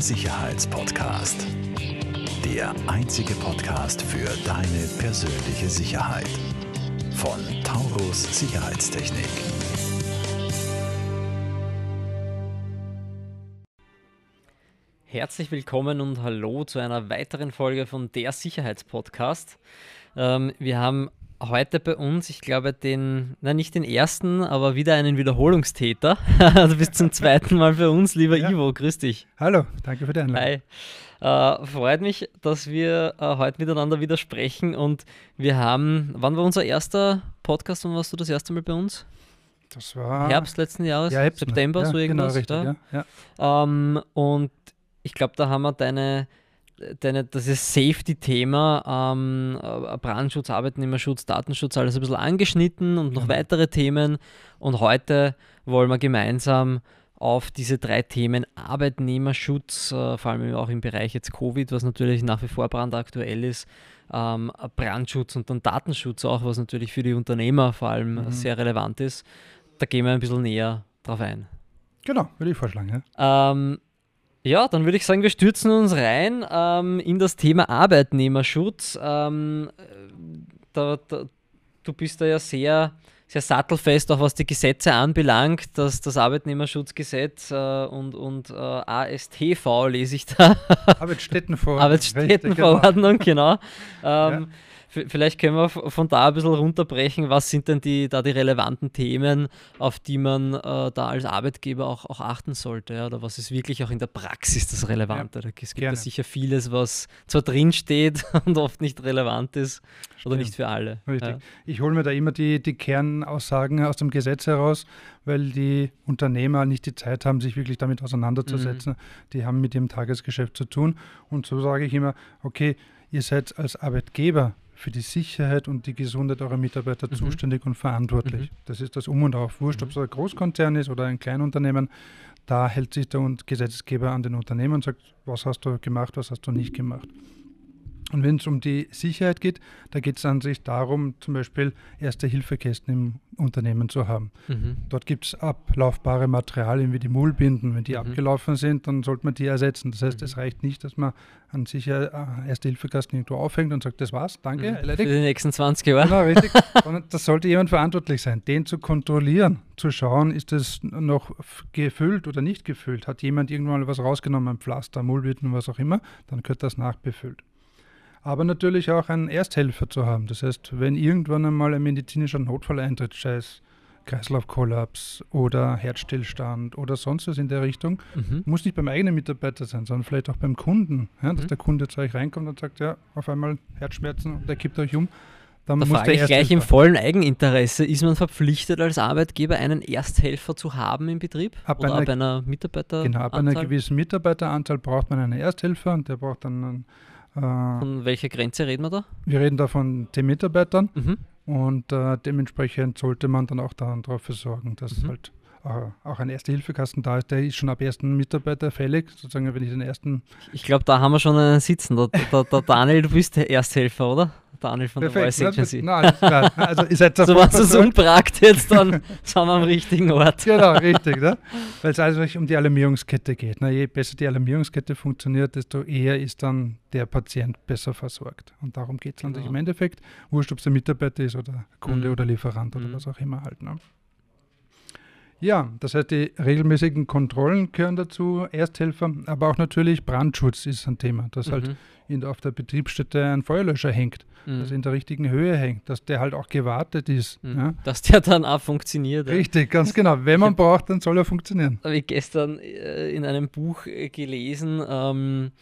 Sicherheitspodcast. Der einzige Podcast für deine persönliche Sicherheit. Von Taurus Sicherheitstechnik. Herzlich willkommen und hallo zu einer weiteren Folge von Der Sicherheitspodcast. Ähm, wir haben heute bei uns, ich glaube, den, na nicht den ersten, aber wieder einen Wiederholungstäter. du bist zum zweiten Mal bei uns, lieber ja. Ivo, grüß dich. Hallo, danke für die Einladung. Hi. Äh, freut mich, dass wir äh, heute miteinander wieder sprechen und wir haben, wann war unser erster Podcast und warst du das erste Mal bei uns? Das war Herbst letzten Jahres, ja, September, ja, so genau, irgendwas. Genau, richtig, ja. ja. Ähm, und ich glaube, da haben wir deine deine, das ist Safety-Thema, ähm, äh, Brandschutz, Arbeitnehmerschutz, Datenschutz, alles ein bisschen angeschnitten und noch mhm. weitere Themen. Und heute wollen wir gemeinsam auf diese drei Themen Arbeitnehmerschutz, äh, vor allem auch im Bereich jetzt Covid, was natürlich nach wie vor brandaktuell ist, ähm, Brandschutz und dann Datenschutz auch, was natürlich für die Unternehmer vor allem mhm. sehr relevant ist. Da gehen wir ein bisschen näher drauf ein. Genau, würde ich vorschlagen. Ja. Ähm, ja, dann würde ich sagen, wir stürzen uns rein ähm, in das Thema Arbeitnehmerschutz. Ähm, da, da, du bist da ja sehr, sehr sattelfest, auch was die Gesetze anbelangt, dass das Arbeitnehmerschutzgesetz äh, und, und äh, ASTV lese ich da. Arbeitsstättenverordnung. Arbeitsstättenverordnung, genau. genau. Ähm, ja. Vielleicht können wir von da ein bisschen runterbrechen. Was sind denn die, da die relevanten Themen, auf die man äh, da als Arbeitgeber auch, auch achten sollte? Ja? Oder was ist wirklich auch in der Praxis das Relevante? Ja, es gibt ja sicher vieles, was zwar drinsteht und oft nicht relevant ist oder Stimmt. nicht für alle. Richtig. Ja. Ich hole mir da immer die, die Kernaussagen aus dem Gesetz heraus, weil die Unternehmer nicht die Zeit haben, sich wirklich damit auseinanderzusetzen. Mhm. Die haben mit ihrem Tagesgeschäft zu tun. Und so sage ich immer, okay, ihr seid als Arbeitgeber für die Sicherheit und die Gesundheit eurer Mitarbeiter mhm. zuständig und verantwortlich. Mhm. Das ist das Um und Auf. Wurscht, ob es mhm. ein Großkonzern ist oder ein Kleinunternehmen, da hält sich der Gesetzgeber an den Unternehmen und sagt, was hast du gemacht, was hast du nicht gemacht. Und wenn es um die Sicherheit geht, da geht es an sich darum, zum Beispiel Erste-Hilfekästen im Unternehmen zu haben. Mhm. Dort gibt es ablaufbare Materialien wie die Mullbinden. Wenn die mhm. abgelaufen sind, dann sollte man die ersetzen. Das heißt, mhm. es reicht nicht, dass man an sich äh, Erste-Hilfekasten irgendwo aufhängt und sagt, das war's, danke, mhm. erledigt. Für die nächsten 20 Jahre. Genau, richtig. das sollte jemand verantwortlich sein, den zu kontrollieren, zu schauen, ist es noch gefüllt oder nicht gefüllt. Hat jemand irgendwann was rausgenommen, ein Pflaster, Mullbinden, was auch immer, dann gehört das nachbefüllt aber natürlich auch einen Ersthelfer zu haben. Das heißt, wenn irgendwann einmal ein medizinischer Notfall eintritt, sei es Kreislaufkollaps oder Herzstillstand oder sonst was in der Richtung, mhm. muss nicht beim eigenen Mitarbeiter sein, sondern vielleicht auch beim Kunden. Ja, dass mhm. der Kunde zu euch reinkommt und sagt, ja, auf einmal Herzschmerzen und der kippt euch um. Dann da muss frage ich gleich im vollen Eigeninteresse, ist man verpflichtet als Arbeitgeber einen Ersthelfer zu haben im Betrieb? Ab oder einer, ab einer Mitarbeiteranzahl? Genau, ab einer gewissen Mitarbeiteranzahl braucht man einen Ersthelfer und der braucht dann einen von welcher Grenze reden wir da? Wir reden da von 10 Mitarbeitern mhm. und äh, dementsprechend sollte man dann auch darauf sorgen, dass mhm. halt äh, auch ein Erste-Hilfe-Kasten da ist. Der ist schon ab ersten Mitarbeiter fällig, sozusagen, wenn ich den ersten. Ich glaube, da haben wir schon einen sitzen. Der, der, der Daniel, du bist der Ersthelfer, oder? Daniel von Perfekt, der Voice Agency. Na, alles klar. Also, ihr seid so was es umpragt jetzt, dann sind wir am richtigen Ort. Genau, richtig. Ne? Weil es also um die Alarmierungskette geht. Ne? Je besser die Alarmierungskette funktioniert, desto eher ist dann der Patient besser versorgt. Und darum geht es genau. im Endeffekt. Wurscht, ob es ein Mitarbeiter ist oder Kunde mhm. oder Lieferant oder mhm. was auch immer halt. Ne? Ja, das heißt, die regelmäßigen Kontrollen gehören dazu, Ersthelfer, aber auch natürlich Brandschutz ist ein Thema, dass halt mhm. halt in, auf der Betriebsstätte ein Feuerlöscher hängt, mhm. dass er in der richtigen Höhe hängt, dass der halt auch gewartet ist. Mhm. Ja. Dass der dann auch funktioniert. Richtig, ganz genau. Wenn man braucht, dann soll er funktionieren. Habe ich gestern äh, in einem Buch äh, gelesen, ähm,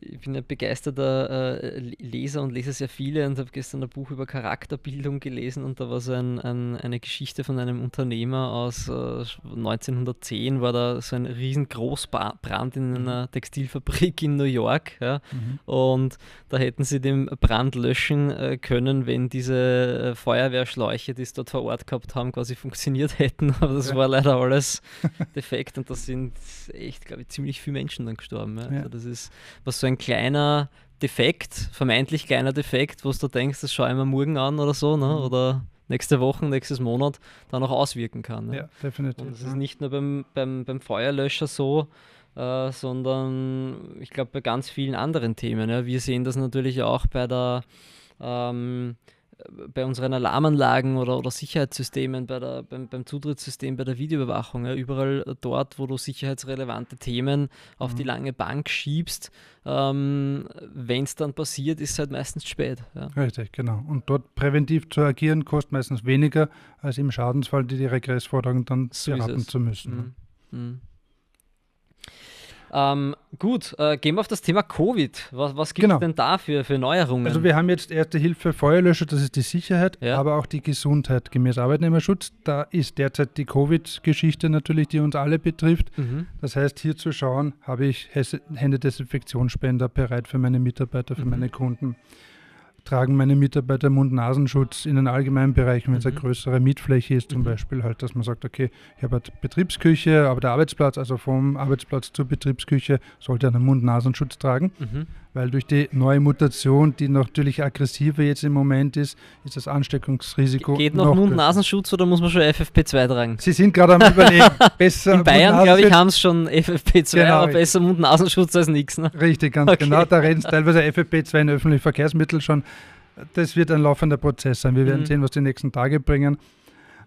ich bin ein begeisterter äh, Leser und lese sehr viele und habe gestern ein Buch über Charakterbildung gelesen und da war so ein, ein, eine Geschichte von einem Unternehmer aus äh, 1910, war da so ein riesengroßer Brand in einer mhm. Textilfabrik in New York ja, mhm. und da hätten sie den Brand löschen äh, können, wenn diese äh, Feuerwehrschläuche, die es dort vor Ort gehabt haben, quasi funktioniert hätten, aber das ja. war leider alles defekt und da sind echt, glaube ich, ziemlich viele Menschen dann gestorben. Ja. Also das ist was so ein kleiner Defekt, vermeintlich kleiner Defekt, wo du denkst, das schaue ich mir morgen an oder so, ne? Mhm. oder nächste Woche, nächstes Monat dann auch auswirken kann. Ne? Ja, definitiv. Und es ist nicht nur beim, beim, beim Feuerlöscher so, äh, sondern ich glaube bei ganz vielen anderen Themen. Ja. Wir sehen das natürlich auch bei der ähm, bei unseren Alarmanlagen oder, oder Sicherheitssystemen, bei der, beim, beim Zutrittssystem, bei der Videoüberwachung, ja, überall dort, wo du sicherheitsrelevante Themen auf mhm. die lange Bank schiebst, ähm, wenn es dann passiert, ist es halt meistens spät. Ja. Richtig, genau. Und dort präventiv zu agieren, kostet meistens weniger, als im Schadensfall die, die Regressforderung dann so beraten zu müssen. Mhm. Mhm. Ähm, gut, äh, gehen wir auf das Thema Covid. Was, was gibt es genau. denn da für, für Neuerungen? Also wir haben jetzt Erste Hilfe Feuerlöscher, das ist die Sicherheit, ja. aber auch die Gesundheit gemäß Arbeitnehmerschutz. Da ist derzeit die Covid-Geschichte natürlich, die uns alle betrifft. Mhm. Das heißt, hier zu schauen, habe ich Händedesinfektionsspender bereit für meine Mitarbeiter, für mhm. meine Kunden tragen meine Mitarbeiter Mund-Nasenschutz in den allgemeinen Bereichen, wenn es eine mhm. größere Mietfläche ist, zum mhm. Beispiel halt, dass man sagt, okay, ich habe eine Betriebsküche, aber der Arbeitsplatz, also vom Arbeitsplatz zur Betriebsküche, sollte einen Mund-Nasenschutz tragen. Mhm weil durch die neue Mutation, die natürlich aggressiver jetzt im Moment ist, ist das Ansteckungsrisiko. Geht noch, noch Mund-Nasenschutz oder muss man schon FFP2 tragen? Sie sind gerade am Überlegen. Besser In Bayern, glaube ich, haben es schon FFP2, genau. aber besser Mund-Nasenschutz als nichts. Ne? Richtig, ganz okay. genau. Da reden teilweise FFP2 in öffentlichen Verkehrsmitteln schon. Das wird ein laufender Prozess sein. Wir werden mhm. sehen, was die nächsten Tage bringen.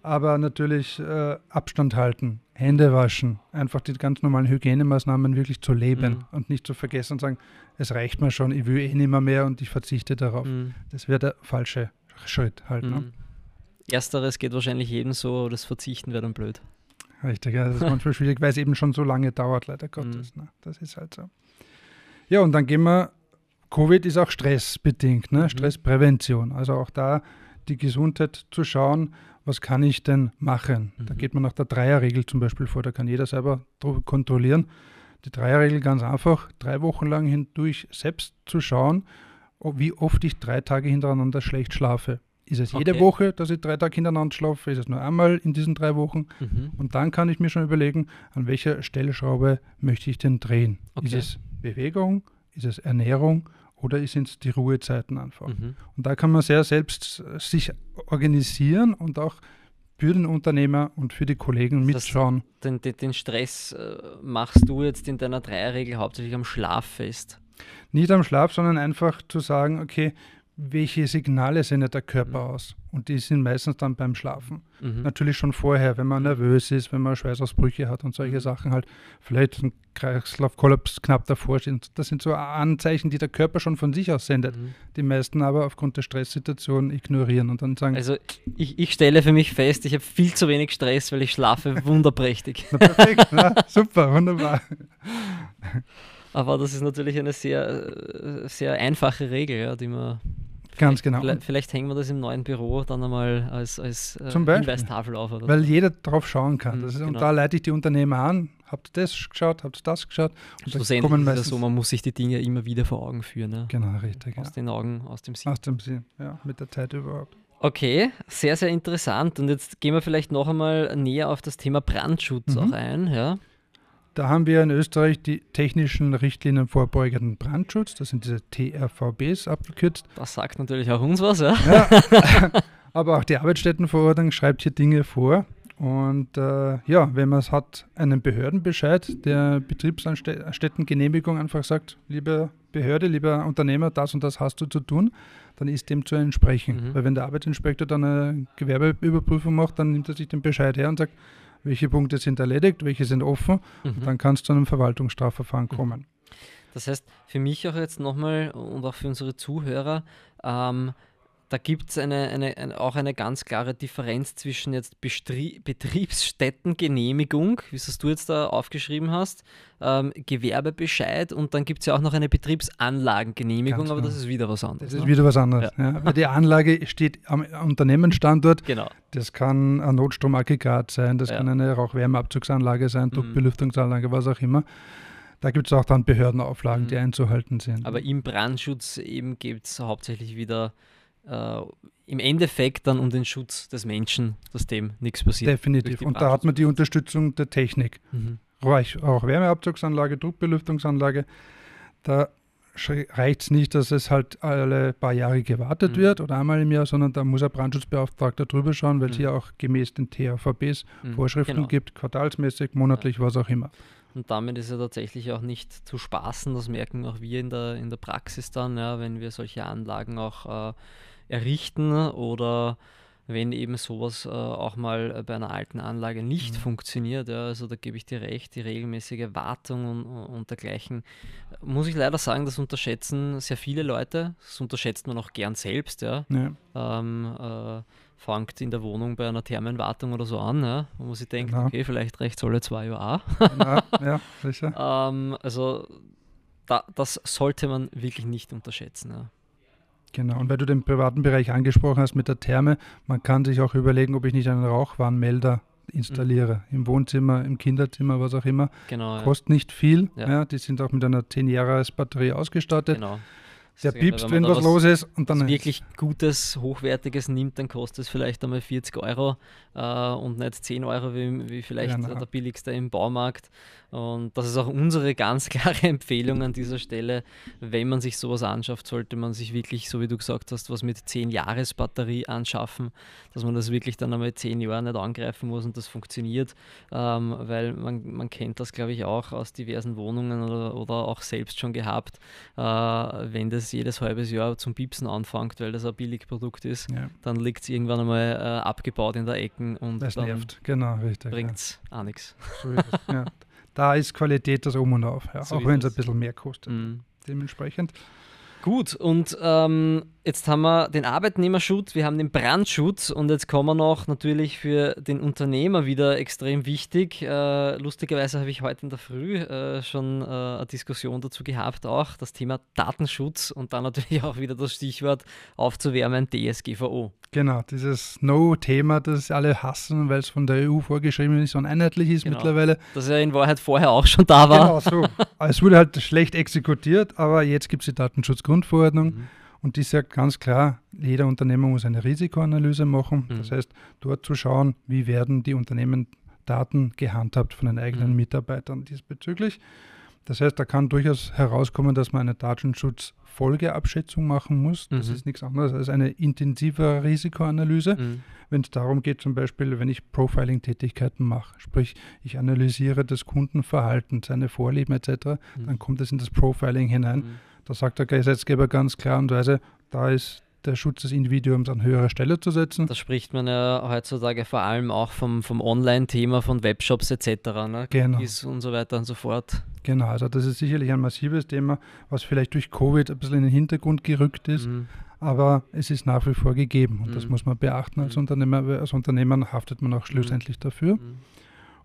Aber natürlich äh, Abstand halten, Hände waschen, einfach die ganz normalen Hygienemaßnahmen wirklich zu leben mhm. und nicht zu vergessen und sagen, es reicht mir schon, ich will eh nicht mehr, mehr und ich verzichte darauf. Mhm. Das wäre der falsche Schritt halt. Ne? Mhm. Ne? Ersteres geht wahrscheinlich jedem so, das Verzichten wäre dann blöd. Richtig, ja, das ist manchmal schwierig, weil es eben schon so lange dauert, leider Gottes. Mhm. Ne? Das ist halt so. Ja, und dann gehen wir, Covid ist auch stressbedingt, ne? Mhm. Stressprävention. Also auch da die Gesundheit zu schauen, was kann ich denn machen? Mhm. Da geht man nach der Dreierregel zum Beispiel vor, da kann jeder selber kontrollieren. Die Dreierregel ganz einfach, drei Wochen lang hindurch selbst zu schauen, wie oft ich drei Tage hintereinander schlecht schlafe. Ist es jede okay. Woche, dass ich drei Tage hintereinander schlafe? Ist es nur einmal in diesen drei Wochen? Mhm. Und dann kann ich mir schon überlegen, an welcher Stellschraube möchte ich denn drehen? Okay. Ist es Bewegung? Ist es Ernährung? Oder sind es die Ruhezeiten einfach? Mhm. Und da kann man sehr selbst sich organisieren und auch für den Unternehmer und für die Kollegen das mitschauen. Den, den, den, Stress äh, machst du jetzt in deiner Dreierregel hauptsächlich am Schlaf fest? Nicht am Schlaf, sondern einfach zu sagen, okay, welche Signale sendet der Körper mhm. aus? Und die sind meistens dann beim Schlafen. Mhm. Natürlich schon vorher, wenn man nervös ist, wenn man Schweißausbrüche hat und solche mhm. Sachen halt, vielleicht ein Kreislaufkollaps knapp davor steht. Das sind so Anzeichen, die der Körper schon von sich aus sendet. Mhm. Die meisten aber aufgrund der Stresssituation ignorieren und dann sagen. Also ich, ich stelle für mich fest, ich habe viel zu wenig Stress, weil ich schlafe wunderprächtig. Na, perfekt, na, super, wunderbar. Aber das ist natürlich eine sehr, sehr einfache Regel, ja, die man. Ganz genau. Vielleicht, vielleicht, hängen wir das im neuen Büro dann einmal als, als äh, Zum Hinweistafel auf. Oder? Weil jeder drauf schauen kann. Mhm, ist, genau. Und da leite ich die Unternehmer an. Habt ihr das geschaut? Habt ihr das geschaut? Und Schlussendlich kommen ist es so, man muss sich die Dinge immer wieder vor Augen führen. Ja? Genau, richtig. Aus ja. den Augen, aus dem Sinn. Aus dem Sinn, ja, mit der Zeit überhaupt. Okay, sehr, sehr interessant. Und jetzt gehen wir vielleicht noch einmal näher auf das Thema Brandschutz mhm. auch ein. Ja? Da haben wir in Österreich die technischen Richtlinien vorbeugenden Brandschutz, das sind diese TRVBs abgekürzt. Das sagt natürlich auch uns was, ja. ja aber auch die Arbeitsstättenverordnung schreibt hier Dinge vor. Und äh, ja, wenn man es hat, einen Behördenbescheid der Betriebsstättengenehmigung einfach sagt, liebe Behörde, lieber Unternehmer, das und das hast du zu tun, dann ist dem zu entsprechen. Mhm. Weil wenn der Arbeitsinspektor dann eine Gewerbeüberprüfung macht, dann nimmt er sich den Bescheid her und sagt, welche Punkte sind erledigt, welche sind offen, mhm. dann kann es zu einem Verwaltungsstrafverfahren mhm. kommen. Das heißt, für mich auch jetzt nochmal und auch für unsere Zuhörer, ähm, da gibt es eine, eine, eine, auch eine ganz klare Differenz zwischen jetzt Bestri Betriebsstättengenehmigung, wie es du jetzt da aufgeschrieben hast, ähm, Gewerbebescheid und dann gibt es ja auch noch eine Betriebsanlagengenehmigung, ganz aber genau. das ist wieder was anderes. Das ist ne? wieder was anderes. Ja. Ja. Weil die Anlage steht am Unternehmensstandort. Genau. Das kann ein Notstromaggregat sein, das ja. kann eine Rauchwärmeabzugsanlage sein, mhm. Druckbelüftungsanlage, was auch immer. Da gibt es auch dann Behördenauflagen, mhm. die einzuhalten sind. Aber im Brandschutz eben gibt es hauptsächlich wieder äh, im Endeffekt dann um den Schutz des Menschen, dass dem nichts passiert. Definitiv. Und da hat man die Unterstützung der Technik. Mhm. Auch Wärmeabzugsanlage, Druckbelüftungsanlage. Da reicht es nicht, dass es halt alle paar Jahre gewartet Mhm. wird oder einmal im Jahr, sondern da muss ein Brandschutzbeauftragter drüber schauen, weil es Mhm. hier auch gemäß den THVBs Mhm, Vorschriften genau. gibt, quartalsmäßig, monatlich, was auch immer. Und damit ist ja tatsächlich auch nicht zu spaßen, das merken auch wir in der, in der Praxis dann, ja, wenn wir solche Anlagen auch äh, errichten oder wenn eben sowas äh, auch mal äh, bei einer alten Anlage nicht Mhm. funktioniert. Ja, also da gebe ich dir recht, die regelmäßige Wartung und, und dergleichen. Muss ich leider sagen, das unterschätzen sehr viele Leute. Das unterschätzt man auch gern selbst. Ja. Ja. Ähm, äh, fängt in der Wohnung bei einer Thermenwartung oder so an, ja, wo man sich denkt, Genau. okay, vielleicht reicht es alle zwei Jahre auch. ja, ja, sicher. Ähm, also da, das sollte man wirklich nicht unterschätzen. Ja. Genau. Und weil du den privaten Bereich angesprochen hast mit der Therme, man kann sich auch überlegen, ob ich nicht einen Rauchwarnmelder installiere. Im Wohnzimmer, im Kinderzimmer, was auch immer. Genau. ja. Kostet nicht viel. Ja. Ja. die sind auch mit einer 10 Jahres Batterie ausgestattet. genau. Der ja, piepst, wenn da was los ist. Und dann wirklich Gutes, Hochwertiges nimmt, dann kostet es vielleicht einmal 40 Euro äh, und nicht 10 Euro wie, wie vielleicht Genau. der billigste im Baumarkt. Und das ist auch unsere ganz klare Empfehlung an dieser Stelle. Wenn man sich sowas anschafft, sollte man sich wirklich, so wie du gesagt hast, was mit 10 Jahres Batterie anschaffen, dass man das wirklich dann einmal 10 Jahre nicht angreifen muss und das funktioniert. Ähm, weil man, man kennt das, glaube ich, auch aus diversen Wohnungen oder, oder auch selbst schon gehabt, äh, wenn das jedes halbes Jahr zum Piepsen anfängt, weil das ein Billigprodukt ist, ja, dann liegt es irgendwann einmal äh, abgebaut in der Ecken und das dann nervt. Genau, richtig. bringt es auch nichts. Ja. So es, ja. Da ist Qualität das Um und Auf, ja. So auch wenn es ein bisschen mehr kostet. Mhm. Dementsprechend. Gut, und ähm, jetzt haben wir den Arbeitnehmerschutz, wir haben den Brandschutz und jetzt kommen wir noch natürlich für den Unternehmer wieder extrem wichtig. Äh, lustigerweise habe ich heute in der Früh äh, schon äh, eine Diskussion dazu gehabt, auch das Thema Datenschutz und dann natürlich auch wieder das Stichwort aufzuwärmen, DSGVO. Genau, dieses No-Thema, das alle hassen, weil es von der EU vorgeschrieben ist und einheitlich ist Genau. mittlerweile. Das ja in Wahrheit vorher auch schon da war. Genau so. es wurde halt schlecht exekutiert, aber jetzt gibt es die Datenschutzgrundverordnung Mhm. und die ja ganz klar, jeder Unternehmer muss eine Risikoanalyse machen. Mhm. Das heißt, dort zu schauen, wie werden die Unternehmen Daten gehandhabt von den eigenen Mhm. Mitarbeitern diesbezüglich. Das heißt, da kann durchaus herauskommen, dass man eine Datenschutzfolgeabschätzung machen muss. Das Mhm. ist nichts anderes als eine intensivere Risikoanalyse Mhm. wenn es darum geht, zum Beispiel, wenn ich Profiling-Tätigkeiten mache, sprich, ich analysiere das Kundenverhalten, seine Vorlieben etc., dann kommt es in das Profiling hinein. Mhm. Da sagt der Gesetzgeber ganz klar und weise, da ist der Schutz des Individuums an höherer Stelle zu setzen. Da spricht man ja heutzutage vor allem auch vom, vom Online-Thema, von Webshops etc. Ne? Genau. Und so weiter und so fort. Genau, also das ist sicherlich ein massives Thema, was vielleicht durch Covid ein bisschen in den Hintergrund gerückt ist, Mhm. aber es ist nach wie vor gegeben und das Mhm. muss man beachten als Mhm. Unternehmer, als Unternehmer haftet man auch schlussendlich dafür. Mhm.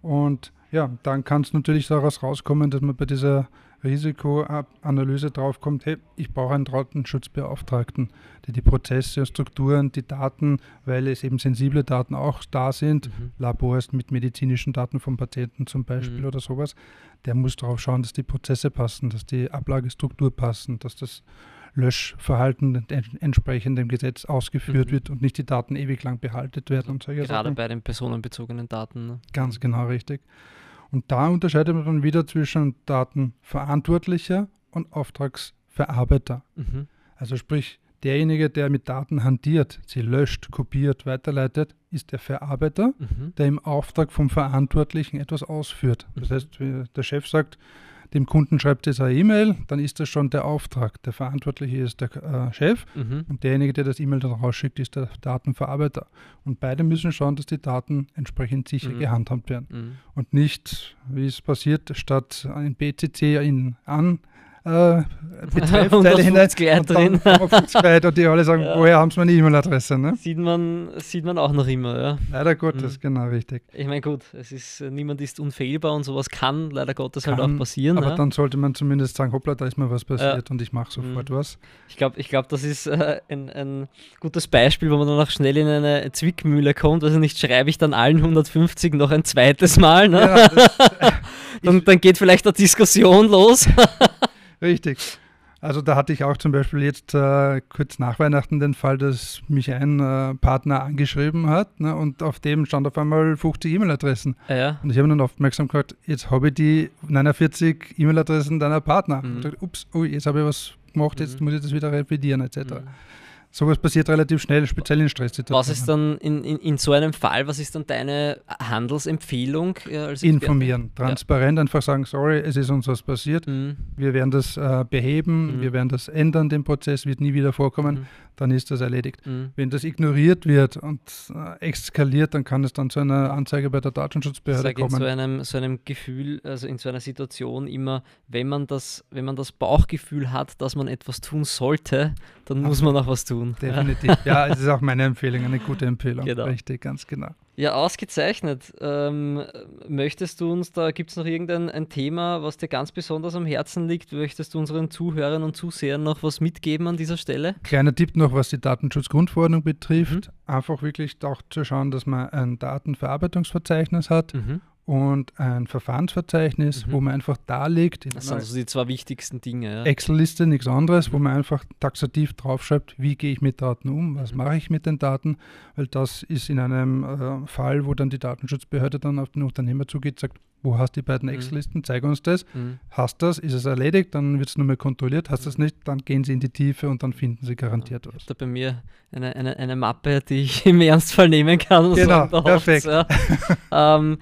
Und ja, dann kann es natürlich daraus rauskommen, dass man bei dieser Risikoanalyse draufkommt, hey, ich brauche einen Datenschutzbeauftragten, der die Prozesse, Strukturen, die Daten, weil es eben sensible Daten auch da sind, Mhm. Labors mit medizinischen Daten von Patienten zum Beispiel Mhm. oder sowas, der muss darauf schauen, dass die Prozesse passen, dass die Ablagestruktur passen, dass das Löschverhalten en- entsprechend dem Gesetz ausgeführt Mhm. wird und nicht die Daten ewig lang behalten werden und solche Gerade Sachen. bei den personenbezogenen Daten. Ne? Ganz genau richtig. Und da unterscheidet man dann wieder zwischen Datenverantwortlicher und Auftragsverarbeiter. Mhm. Also sprich, derjenige, der mit Daten hantiert, sie löscht, kopiert, weiterleitet, ist der Verarbeiter, Mhm. der im Auftrag vom Verantwortlichen etwas ausführt. Das Mhm. heißt, der Chef sagt, dem Kunden schreibt jetzt eine E-Mail, dann ist das schon der Auftrag. Der Verantwortliche ist der äh, Chef Mhm. und derjenige, der das E-Mail dann rausschickt, ist der Datenverarbeiter. Und beide müssen schauen, dass die Daten entsprechend sicher Mhm. gehandhabt werden Mhm. und nicht, wie es passiert, statt ein BCC in an äh, Betreffteile hinein 150 Leute und dann drin. 150 Leute und die alle sagen, Ja. woher haben sie meine E-Mail-Adresse? Ne? Sieht man, sieht man auch noch immer, ja. Leider Gottes, Mhm. genau richtig. Ich meine, gut, es ist, äh, niemand ist unfehlbar und sowas kann leider Gottes halt Kann, auch passieren. Aber ja. dann sollte man zumindest sagen, hoppla, da ist mir was passiert und ich mache sofort Mhm. was. Ich glaube, ich glaub, das ist äh, ein, ein gutes Beispiel, wo man dann auch schnell in eine Zwickmühle kommt. Also nicht schreibe ich dann allen 150 noch ein zweites Mal. Ne? Ja, das, dann, dann geht vielleicht eine Diskussion los. richtig. Also da hatte ich auch zum Beispiel jetzt äh, kurz nach Weihnachten den Fall, dass mich ein äh, Partner angeschrieben hat ne, und auf dem stand auf einmal 50 E-Mail-Adressen. Ah ja. Und ich habe dann aufmerksam gesagt, jetzt habe ich die 49 E-Mail-Adressen deiner Partner. Mhm. Dachte, ups, ui, jetzt habe ich was gemacht, jetzt mhm. muss ich das wieder revidieren etc. Mhm. Sowas passiert relativ schnell, speziell in Stresssituationen. Was ist dann in, in, in so einem Fall, was ist dann deine Handelsempfehlung? Ja, Informieren, transparent ja. einfach sagen, sorry, es ist uns was passiert, mhm. wir werden das äh, beheben, mhm. wir werden das ändern, den Prozess wird nie wieder vorkommen, mhm. Dann ist das erledigt. Mhm. Wenn das ignoriert wird und äh, eskaliert, dann kann es dann zu einer Anzeige bei der Datenschutzbehörde kommen. In so einem, so einem Gefühl, also in so einer Situation immer, wenn man das, wenn man das Bauchgefühl hat, dass man etwas tun sollte, dann muss man auch was tun tun. Definitiv. Ja, es ist auch meine Empfehlung, eine gute Empfehlung. Genau. Richtig, ganz genau. Ja, ausgezeichnet. Ähm, möchtest du uns, da gibt es noch irgendein ein Thema, was dir ganz besonders am Herzen liegt? Möchtest du unseren Zuhörern und Zusehern noch was mitgeben an dieser Stelle? Kleiner Tipp noch, was die Datenschutzgrundverordnung betrifft. Mhm. Einfach wirklich auch zu schauen, dass man ein Datenverarbeitungsverzeichnis hat mhm und ein Verfahrensverzeichnis, mhm. wo man einfach darlegt. Das sind also die zwei wichtigsten Dinge. Ja. Excel-Liste, nichts anderes, wo man einfach taxativ draufschreibt, wie gehe ich mit Daten um, was mhm. mache ich mit den Daten, weil das ist in einem äh, Fall, wo dann die Datenschutzbehörde dann auf den Unternehmer zugeht, sagt, wo hast du die beiden mhm. Excel-Listen, zeig uns das. Mhm. Hast das, ist es erledigt, dann wird es nur mehr kontrolliert. Hast du das mhm. nicht, dann gehen sie in die Tiefe und dann finden sie garantiert ja, was. Ich habe da bei mir eine, eine, eine Mappe, die ich im Ernstfall nehmen kann. Genau, perfekt. Ja. ähm,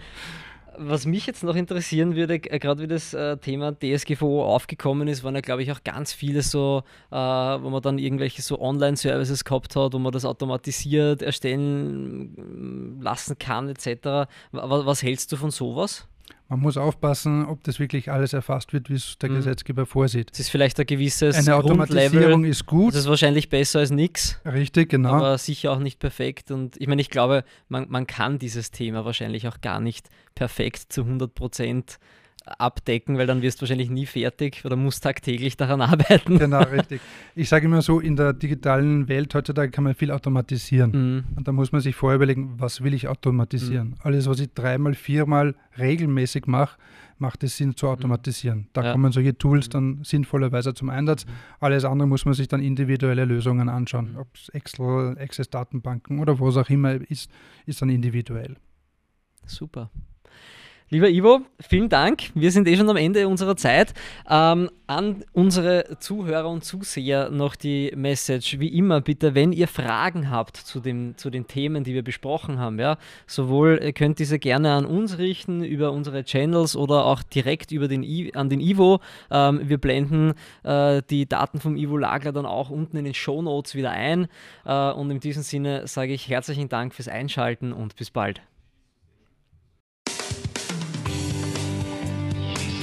was mich jetzt noch interessieren würde, äh, gerade wie das äh, Thema DSGVO aufgekommen ist, waren ja, glaube ich, auch ganz viele so, äh, wo man dann irgendwelche so Online-Services gehabt hat, wo man das automatisiert erstellen lassen kann, etc. Was, was hältst du von sowas? Man muss aufpassen, ob das wirklich alles erfasst wird, wie es der mhm. Gesetzgeber vorsieht. Es ist vielleicht ein gewisses Eine Automatisierung ist gut. Das ist wahrscheinlich besser als nichts. Richtig, genau. Aber sicher auch nicht perfekt. Und ich meine, ich glaube, man, man kann dieses Thema wahrscheinlich auch gar nicht perfekt zu 100 Prozent abdecken, weil dann wirst du wahrscheinlich nie fertig oder musst tagtäglich daran arbeiten. Genau, richtig. Ich sage immer so, in der digitalen Welt heutzutage kann man viel automatisieren. Mhm. Und da muss man sich vorher überlegen, was will ich automatisieren? Mhm. Alles, was ich dreimal, viermal regelmäßig mache, macht es Sinn zu automatisieren. Da ja. kommen solche Tools mhm. dann sinnvollerweise zum Einsatz. Mhm. Alles andere muss man sich dann individuelle Lösungen anschauen. Mhm. Ob es Excel, Access-Datenbanken oder was auch immer ist, ist dann individuell. Super. Lieber Ivo, vielen Dank. Wir sind eh schon am Ende unserer Zeit. Ähm, an unsere Zuhörer und Zuseher noch die Message. Wie immer, bitte, wenn ihr Fragen habt zu, dem, zu den Themen, die wir besprochen haben, ja, sowohl ihr könnt diese gerne an uns richten, über unsere Channels oder auch direkt über den I, an den Ivo. Ähm, wir blenden äh, die Daten vom Ivo Lagler dann auch unten in den Show Notes wieder ein. Äh, und in diesem Sinne sage ich herzlichen Dank fürs Einschalten und bis bald.